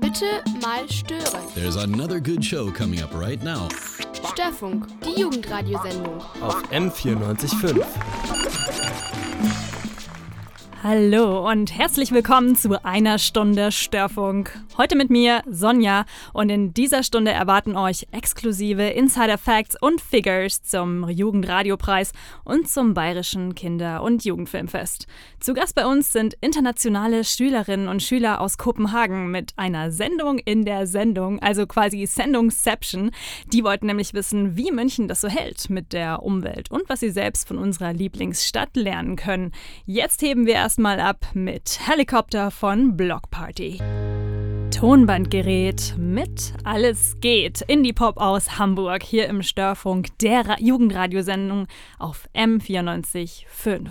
Bitte mal stören. There's another good show coming up right now. Störfunk, die Jugendradiosendung. Auf M94.5. Hallo und herzlich willkommen zu einer Stunde Störfunk. Heute mit mir Sonja und in dieser Stunde erwarten euch exklusive Insider Facts und Figures zum Jugendradiopreis und zum Bayerischen Kinder- und Jugendfilmfest. Zu Gast bei uns sind internationale Schülerinnen und Schüler aus Kopenhagen mit einer Sendung in der Sendung, also quasi Sendungsception. Die wollten nämlich wissen, wie München das so hält mit der Umwelt und was sie selbst von unserer Lieblingsstadt lernen können. Jetzt heben wir erst erstmal ab mit Helikopter von Block Party. Tonbandgerät mit Alles geht. Indie-Pop aus Hamburg hier im Störfunk der Ra Jugendradiosendung auf M94.5.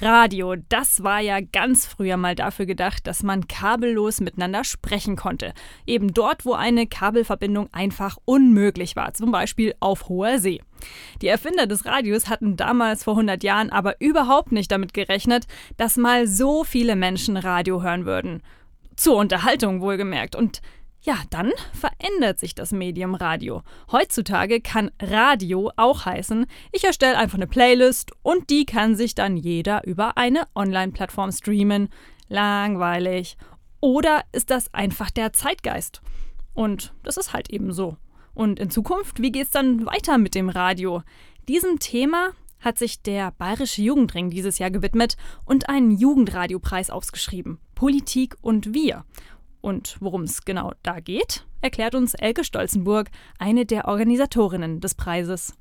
Radio, das war ja ganz früher mal dafür gedacht, dass man kabellos miteinander sprechen konnte. Eben dort, wo eine Kabelverbindung einfach unmöglich war, zum Beispiel auf hoher See. Die Erfinder des Radios hatten damals vor 100 Jahren aber überhaupt nicht damit gerechnet, dass mal so viele Menschen Radio hören würden. Zur Unterhaltung wohlgemerkt. Und ja, dann verändert sich das Medium Radio. Heutzutage kann Radio auch heißen, ich erstelle einfach eine Playlist und die kann sich dann jeder über eine Online-Plattform streamen. Langweilig. Oder ist das einfach der Zeitgeist? Und das ist halt eben so. Und in Zukunft, wie geht es dann weiter mit dem Radio? Diesem Thema hat sich der Bayerische Jugendring dieses Jahr gewidmet und einen Jugendradiopreis ausgeschrieben. Politik und wir. Und worum es genau da geht, erklärt uns Elke Stolzenburg, eine der Organisatorinnen des Preises.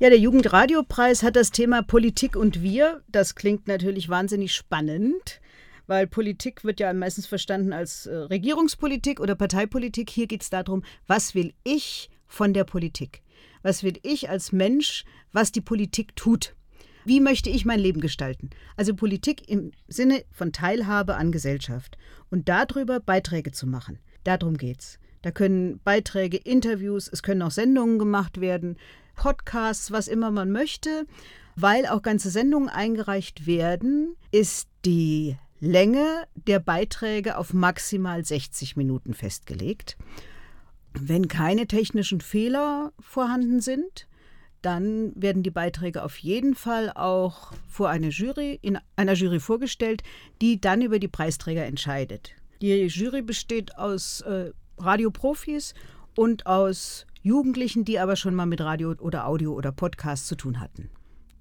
Ja, der Jugendradiopreis hat das Thema Politik und wir. Das klingt natürlich wahnsinnig spannend weil Politik wird ja meistens verstanden als äh, Regierungspolitik oder Parteipolitik. Hier geht es darum, was will ich von der Politik? Was will ich als Mensch, was die Politik tut? Wie möchte ich mein Leben gestalten? Also Politik im Sinne von Teilhabe an Gesellschaft und darüber Beiträge zu machen. Darum geht's. Da können Beiträge, Interviews, es können auch Sendungen gemacht werden, Podcasts, was immer man möchte. Weil auch ganze Sendungen eingereicht werden, ist die Länge der Beiträge auf maximal 60 Minuten festgelegt. Wenn keine technischen Fehler vorhanden sind, dann werden die Beiträge auf jeden Fall auch vor eine Jury, in einer Jury vorgestellt, die dann über die Preisträger entscheidet. Die Jury besteht aus äh, Radioprofis und aus Jugendlichen, die aber schon mal mit Radio oder Audio oder Podcast zu tun hatten.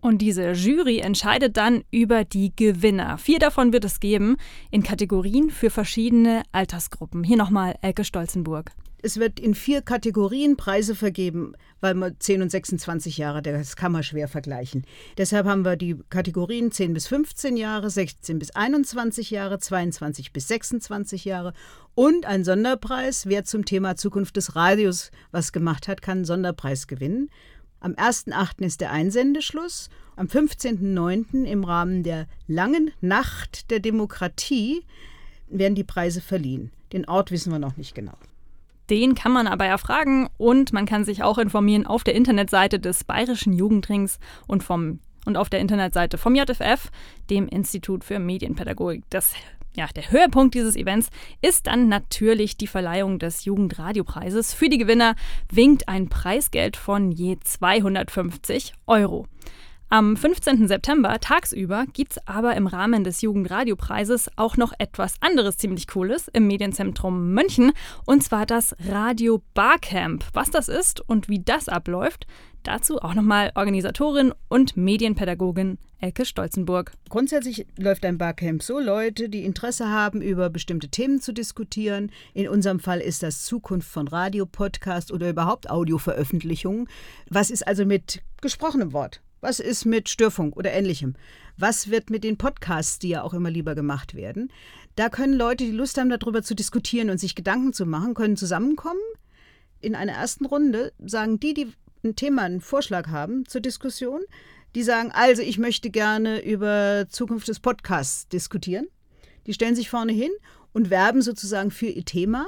Und diese Jury entscheidet dann über die Gewinner. Vier davon wird es geben in Kategorien für verschiedene Altersgruppen. Hier nochmal Elke Stolzenburg. Es wird in vier Kategorien Preise vergeben, weil man 10 und 26 Jahre, das kann man schwer vergleichen. Deshalb haben wir die Kategorien 10 bis 15 Jahre, 16 bis 21 Jahre, 22 bis 26 Jahre und ein Sonderpreis. Wer zum Thema Zukunft des Radios was gemacht hat, kann einen Sonderpreis gewinnen. Am 1.8. ist der Einsendeschluss. Am 15.9. im Rahmen der langen Nacht der Demokratie werden die Preise verliehen. Den Ort wissen wir noch nicht genau. Den kann man aber erfragen und man kann sich auch informieren auf der Internetseite des Bayerischen Jugendrings und vom und auf der Internetseite vom JFF, dem Institut für Medienpädagogik. Das ja, der Höhepunkt dieses Events ist dann natürlich die Verleihung des Jugendradiopreises. Für die Gewinner winkt ein Preisgeld von je 250 Euro. Am 15. September tagsüber gibt es aber im Rahmen des Jugendradiopreises auch noch etwas anderes ziemlich Cooles im Medienzentrum München, und zwar das Radio Barcamp. Was das ist und wie das abläuft, dazu auch nochmal Organisatorin und Medienpädagogin Elke Stolzenburg. Grundsätzlich läuft ein Barcamp so, Leute, die Interesse haben, über bestimmte Themen zu diskutieren. In unserem Fall ist das Zukunft von Radio, Podcast oder überhaupt Audioveröffentlichungen. Was ist also mit gesprochenem Wort? Was ist mit Störfunk oder ähnlichem? Was wird mit den Podcasts, die ja auch immer lieber gemacht werden? Da können Leute, die Lust haben, darüber zu diskutieren und sich Gedanken zu machen, können zusammenkommen. In einer ersten Runde sagen die, die ein Thema, einen Vorschlag haben zur Diskussion, die sagen, also ich möchte gerne über Zukunft des Podcasts diskutieren. Die stellen sich vorne hin und werben sozusagen für ihr Thema.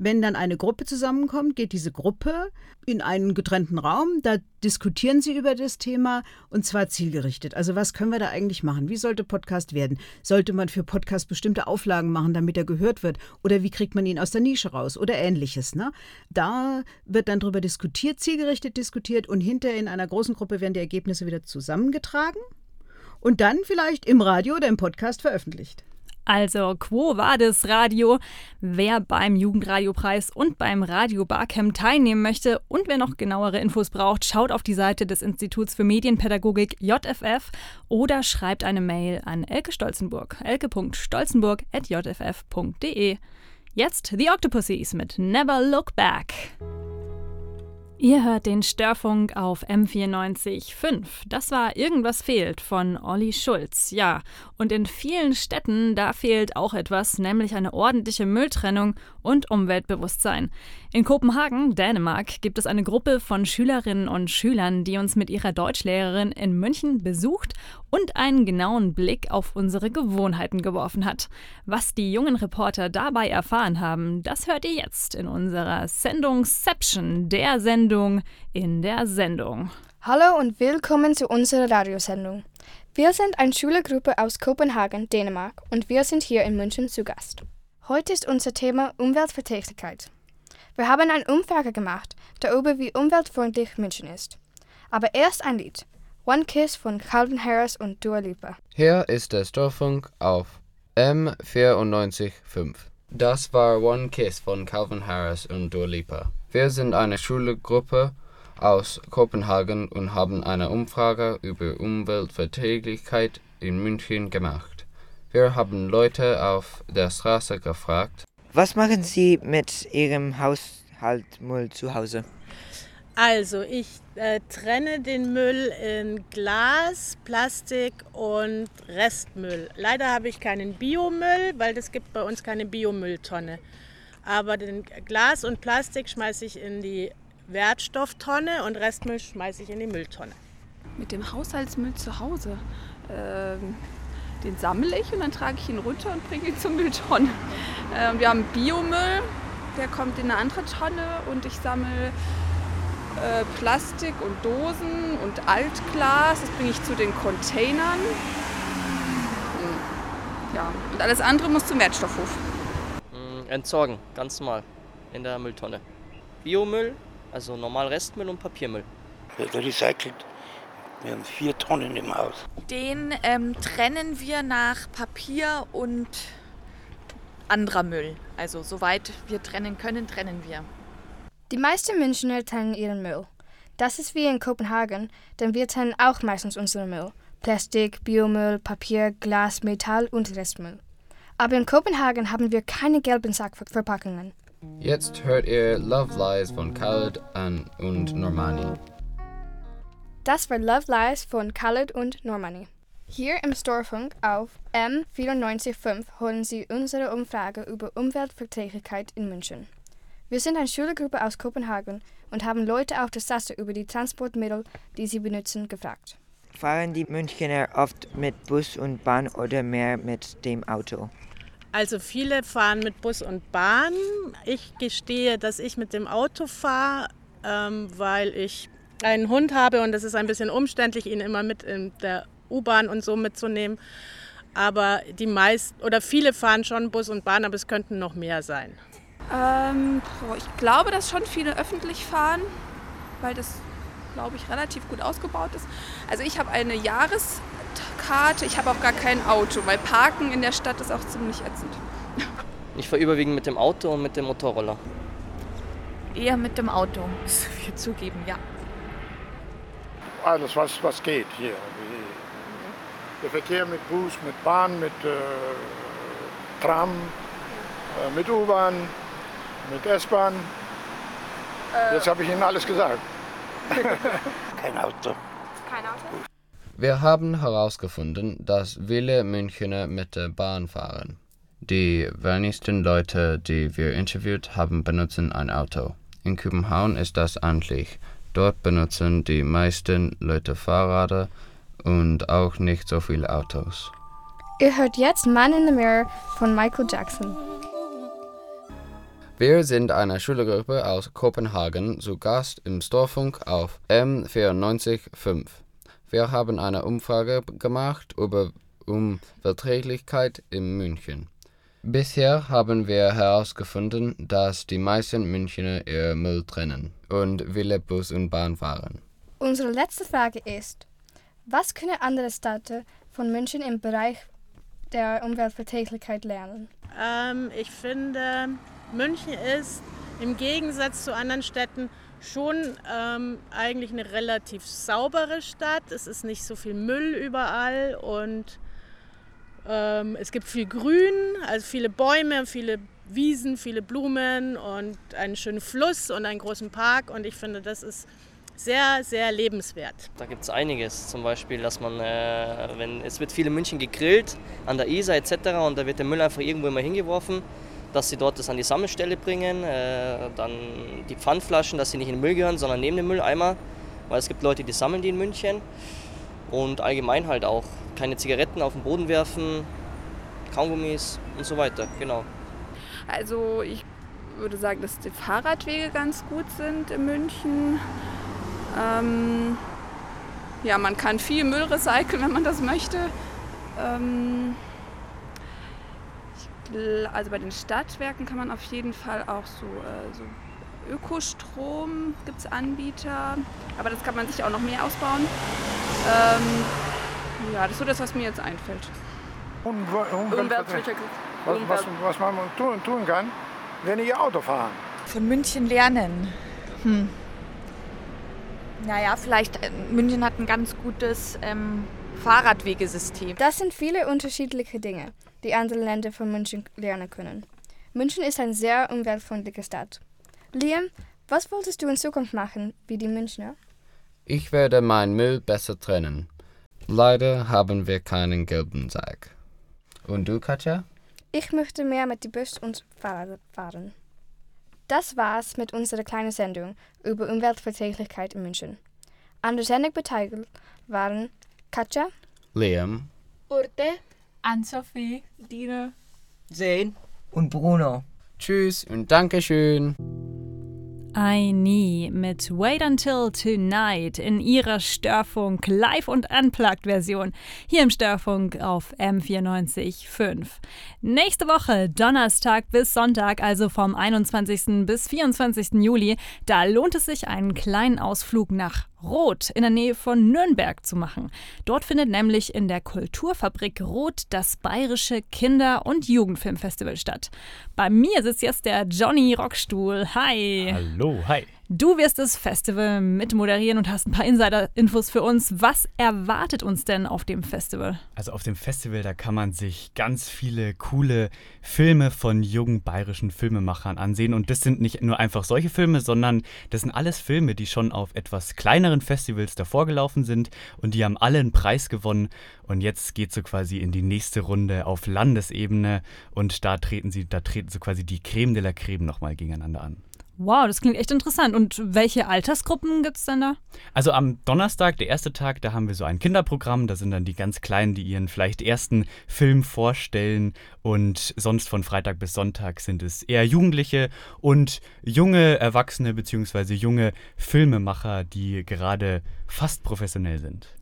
Wenn dann eine Gruppe zusammenkommt, geht diese Gruppe in einen getrennten Raum, da diskutieren sie über das Thema und zwar zielgerichtet. Also was können wir da eigentlich machen? Wie sollte Podcast werden? Sollte man für Podcast bestimmte Auflagen machen, damit er gehört wird? Oder wie kriegt man ihn aus der Nische raus? Oder ähnliches. Ne? Da wird dann darüber diskutiert, zielgerichtet diskutiert und hinterher in einer großen Gruppe werden die Ergebnisse wieder zusammengetragen und dann vielleicht im Radio oder im Podcast veröffentlicht. Also Quo Vadis Radio. Wer beim Jugendradiopreis und beim Radio Barcamp teilnehmen möchte und wer noch genauere Infos braucht, schaut auf die Seite des Instituts für Medienpädagogik JFF oder schreibt eine Mail an Elke Stolzenburg. elke.stolzenburg.jff.de. Jetzt The Octopussies mit Never Look Back. Ihr hört den Störfunk auf M94.5. Das war Irgendwas fehlt von Olli Schulz. Ja, und in vielen Städten, da fehlt auch etwas, nämlich eine ordentliche Mülltrennung und Umweltbewusstsein. In Kopenhagen, Dänemark, gibt es eine Gruppe von Schülerinnen und Schülern, die uns mit ihrer Deutschlehrerin in München besucht und einen genauen Blick auf unsere Gewohnheiten geworfen hat. Was die jungen Reporter dabei erfahren haben, das hört ihr jetzt in unserer Sendungsception, der Sendung in der Sendung. Hallo und willkommen zu unserer Radiosendung. Wir sind eine Schülergruppe aus Kopenhagen, Dänemark und wir sind hier in München zu Gast. Heute ist unser Thema Umweltverträglichkeit. Wir haben eine Umfrage gemacht darüber, wie umweltfreundlich München ist. Aber erst ein Lied. One Kiss von Calvin Harris und Dua Lipa. Hier ist der Störfunk auf M94.5. Das war One Kiss von Calvin Harris und Dua Lipa. Wir sind eine Schulgruppe aus Kopenhagen und haben eine Umfrage über Umweltverträglichkeit in München gemacht. Wir haben Leute auf der Straße gefragt. Was machen Sie mit Ihrem Haushaltsmüll zu Hause? Also, ich äh, trenne den Müll in Glas, Plastik und Restmüll. Leider habe ich keinen Biomüll, weil es gibt bei uns keine Biomülltonne. Aber den Glas und Plastik schmeiße ich in die Wertstofftonne und Restmüll schmeiße ich in die Mülltonne. Mit dem Haushaltsmüll zu Hause. Ähm den sammle ich und dann trage ich ihn runter und bringe ihn zur Mülltonne. Äh, wir haben Biomüll, der kommt in eine andere Tonne und ich sammle äh, Plastik und Dosen und Altglas, das bringe ich zu den Containern. Ja, und alles andere muss zum Wertstoffhof. Entsorgen, ganz normal, in der Mülltonne. Biomüll, also normal Restmüll und Papiermüll. Wird recycelt wir haben vier Tonnen im Haus. Den ähm, trennen wir nach Papier und anderer Müll. Also soweit wir trennen können, trennen wir. Die meisten Münchner trennen ihren Müll. Das ist wie in Kopenhagen, denn wir trennen auch meistens unseren Müll. Plastik, Biomüll, Papier, Glas, Metall und Restmüll. Aber in Kopenhagen haben wir keine gelben Sackverpackungen. Jetzt hört ihr Love Lies von Khaled und Normani. Das war Love Lies von Khaled und Normani. Hier im Storefunk auf M945 holen Sie unsere Umfrage über Umweltverträglichkeit in München. Wir sind eine Schülergruppe aus Kopenhagen und haben Leute auf der Straße über die Transportmittel, die sie benutzen, gefragt. Fahren die Münchner oft mit Bus und Bahn oder mehr mit dem Auto? Also viele fahren mit Bus und Bahn. Ich gestehe, dass ich mit dem Auto fahre, ähm, weil ich einen Hund habe und es ist ein bisschen umständlich, ihn immer mit in der U-Bahn und so mitzunehmen. Aber die meisten oder viele fahren schon Bus und Bahn, aber es könnten noch mehr sein. Ähm, ich glaube, dass schon viele öffentlich fahren, weil das, glaube ich, relativ gut ausgebaut ist. Also ich habe eine Jahreskarte, ich habe auch gar kein Auto, weil Parken in der Stadt ist auch ziemlich ätzend. Ich fahre überwiegend mit dem Auto und mit dem Motorroller. Eher mit dem Auto, muss ich zugeben, ja alles, was, was geht hier. Der Verkehr mit Bus, mit Bahn, mit äh, Tram, äh, mit U-Bahn, mit S-Bahn. Äh. Jetzt habe ich Ihnen alles gesagt. Kein Auto. Kein Auto? Wir haben herausgefunden, dass viele Münchner mit der Bahn fahren. Die wenigsten Leute, die wir interviewt haben, benutzen ein Auto. In Kopenhagen ist das eigentlich Dort benutzen die meisten Leute Fahrräder und auch nicht so viele Autos. Ihr hört jetzt Man in the Mirror von Michael Jackson. Wir sind eine Schülergruppe aus Kopenhagen zu Gast im Storfunk auf M945. Wir haben eine Umfrage gemacht über Umweltverträglichkeit in München. Bisher haben wir herausgefunden, dass die meisten Münchner ihr Müll trennen und Wille Bus und Bahn fahren. Unsere letzte Frage ist, was können andere Städte von München im Bereich der Umweltverträglichkeit lernen? Ähm, ich finde, München ist im Gegensatz zu anderen Städten schon ähm, eigentlich eine relativ saubere Stadt. Es ist nicht so viel Müll überall und ähm, es gibt viel Grün, also viele Bäume, viele Wiesen, viele Blumen und einen schönen Fluss und einen großen Park. Und ich finde, das ist sehr, sehr lebenswert. Da gibt es einiges. Zum Beispiel, dass man, äh, wenn es wird viel in München gegrillt, an der Isar etc. und da wird der Müll einfach irgendwo immer hingeworfen, dass sie dort das an die Sammelstelle bringen. Äh, dann die Pfandflaschen, dass sie nicht in den Müll gehören, sondern neben den Mülleimer, weil es gibt Leute, die sammeln die in München. Und allgemein halt auch keine Zigaretten auf den Boden werfen, Kaugummis und so weiter, genau. Also ich würde sagen, dass die Fahrradwege ganz gut sind in München. Ähm, ja, man kann viel Müll recyceln, wenn man das möchte. Ähm, also bei den Stadtwerken kann man auf jeden Fall auch so, äh, so Ökostrom gibt es Anbieter, aber das kann man sich auch noch mehr ausbauen. Ähm, ja, das ist so das, was mir jetzt einfällt. Umweltverträglich. Was, was, was man tun, tun kann, weniger Auto fahren. Von München lernen. Hm. Naja, vielleicht äh, München hat ein ganz gutes ähm, Fahrradwegesystem. Das sind viele unterschiedliche Dinge, die andere Länder von München lernen können. München ist eine sehr umweltfreundliche Stadt. Liam, was wolltest du in Zukunft machen, wie die Münchner? Ich werde meinen Müll besser trennen. Leider haben wir keinen gelben Sack. Und du, Katja? Ich möchte mehr mit dem Bus und Fahrrad fahren. Das war's mit unserer kleinen Sendung über Umweltverträglichkeit in München. An der Sendung beteiligt waren Katja, Liam, Urte, Ann-Sophie, Dine, Zane und Bruno. Tschüss und Dankeschön. I Nie mit Wait Until Tonight in ihrer Störfunk Live- und Unplugged-Version hier im Störfunk auf M94.5. Nächste Woche, Donnerstag bis Sonntag, also vom 21. bis 24. Juli, da lohnt es sich, einen kleinen Ausflug nach Roth in der Nähe von Nürnberg zu machen. Dort findet nämlich in der Kulturfabrik Roth das Bayerische Kinder- und Jugendfilmfestival statt. Bei mir sitzt jetzt der Johnny Rockstuhl. Hi. Hallo, hi. Du wirst das Festival mitmoderieren und hast ein paar Insider-Infos für uns. Was erwartet uns denn auf dem Festival? Also auf dem Festival, da kann man sich ganz viele coole Filme von jungen bayerischen Filmemachern ansehen. Und das sind nicht nur einfach solche Filme, sondern das sind alles Filme, die schon auf etwas kleineren Festivals davor gelaufen sind und die haben alle einen Preis gewonnen. Und jetzt geht so quasi in die nächste Runde auf Landesebene und da treten sie, da treten so quasi die Creme de la Creme nochmal gegeneinander an. Wow, das klingt echt interessant. Und welche Altersgruppen gibt es denn da? Also am Donnerstag, der erste Tag, da haben wir so ein Kinderprogramm. Da sind dann die ganz Kleinen, die ihren vielleicht ersten Film vorstellen. Und sonst von Freitag bis Sonntag sind es eher Jugendliche und junge Erwachsene bzw. junge Filmemacher, die gerade fast professionell sind.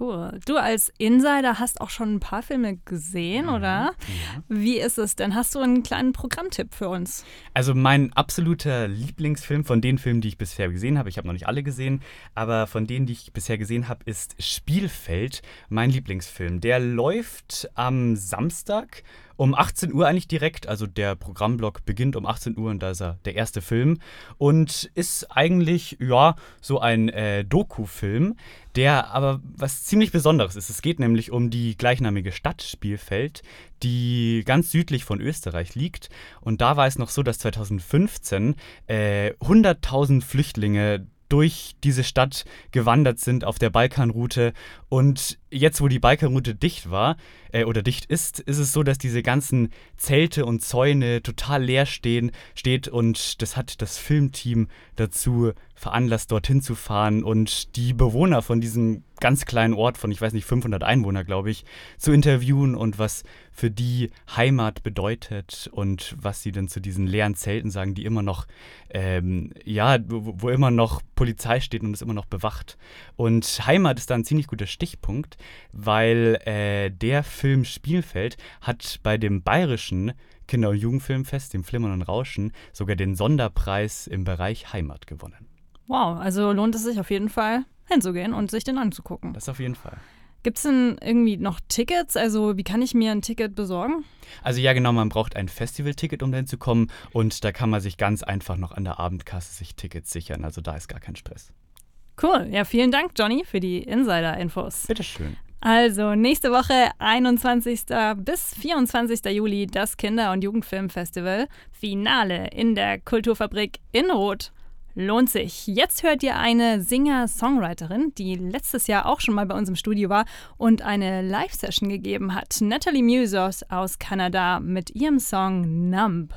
Cool. Du als Insider hast auch schon ein paar Filme gesehen, Mhm, oder? ja. Wie ist es denn? Hast du einen kleinen Programmtipp für uns? Also mein absoluter Lieblingsfilm von den Filmen, die ich bisher gesehen habe, ich habe noch nicht alle gesehen, aber von denen, die ich bisher gesehen habe, ist Spielfeld mein Lieblingsfilm. Der läuft am Samstag um 18 Uhr eigentlich direkt, also der Programmblock beginnt um 18 Uhr und da ist er der erste Film und ist eigentlich, ja, so ein äh, Doku-Film, der aber was ziemlich Besonderes ist. Es geht nämlich um die gleichnamige Stadt Spielfeld, die ganz südlich von Österreich liegt. Und da war es noch so, dass 2015 äh, 100.000 Flüchtlinge durch diese Stadt gewandert sind auf der Balkanroute und jetzt, wo die Bikerroute dicht war äh, oder dicht ist, ist es so, dass diese ganzen Zelte und Zäune total leer stehen, steht und das hat das Filmteam dazu veranlasst, dorthin zu fahren und die Bewohner von diesem ganz kleinen Ort von, ich weiß nicht, 500 Einwohner, glaube ich, zu interviewen und was für die Heimat bedeutet und was sie denn zu diesen leeren Zelten sagen, die immer noch, ähm, ja, wo, wo immer noch Polizei steht und es immer noch bewacht. Und Heimat ist da ein ziemlich guter Stichpunkt, weil äh, der Film Spielfeld hat bei dem bayerischen Kinder- und Jugendfilmfest, dem Flimmern und Rauschen, sogar den Sonderpreis im Bereich Heimat gewonnen. Wow, also lohnt es sich auf jeden Fall hinzugehen und sich den anzugucken. Das auf jeden Fall. Gibt es denn irgendwie noch Tickets? Also wie kann ich mir ein Ticket besorgen? Also ja, genau, man braucht ein Festivalticket, um dahin zu kommen. Und da kann man sich ganz einfach noch an der Abendkasse sich Tickets sichern. Also da ist gar kein Stress. Cool. Ja, vielen Dank, Johnny, für die Insider-Infos. Bitteschön. Also nächste Woche, 21. bis 24. Juli, das Kinder- und Jugendfilmfestival. Finale in der Kulturfabrik in Rot. Lohnt sich. Jetzt hört ihr eine Singer-Songwriterin, die letztes Jahr auch schon mal bei uns im Studio war und eine Live-Session gegeben hat. Natalie Musos aus Kanada mit ihrem Song Numb.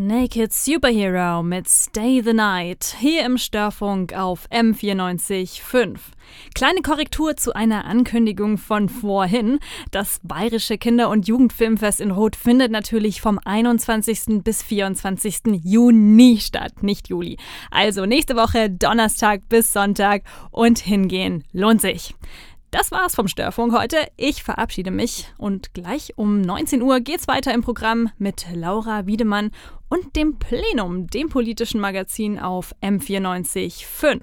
Naked Superhero mit Stay the Night hier im Störfunk auf M94.5. Kleine Korrektur zu einer Ankündigung von vorhin. Das Bayerische Kinder- und Jugendfilmfest in Rot findet natürlich vom 21. bis 24. Juni statt, nicht Juli. Also nächste Woche Donnerstag bis Sonntag und hingehen lohnt sich. Das war's vom Störfunk heute. Ich verabschiede mich und gleich um 19 Uhr geht's weiter im Programm mit Laura Wiedemann und dem Plenum, dem politischen Magazin auf M94.5.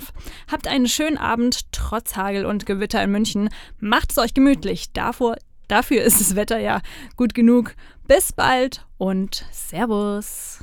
Habt einen schönen Abend trotz Hagel und Gewitter in München. Macht es euch gemütlich. Davor, dafür ist das Wetter ja gut genug. Bis bald und Servus.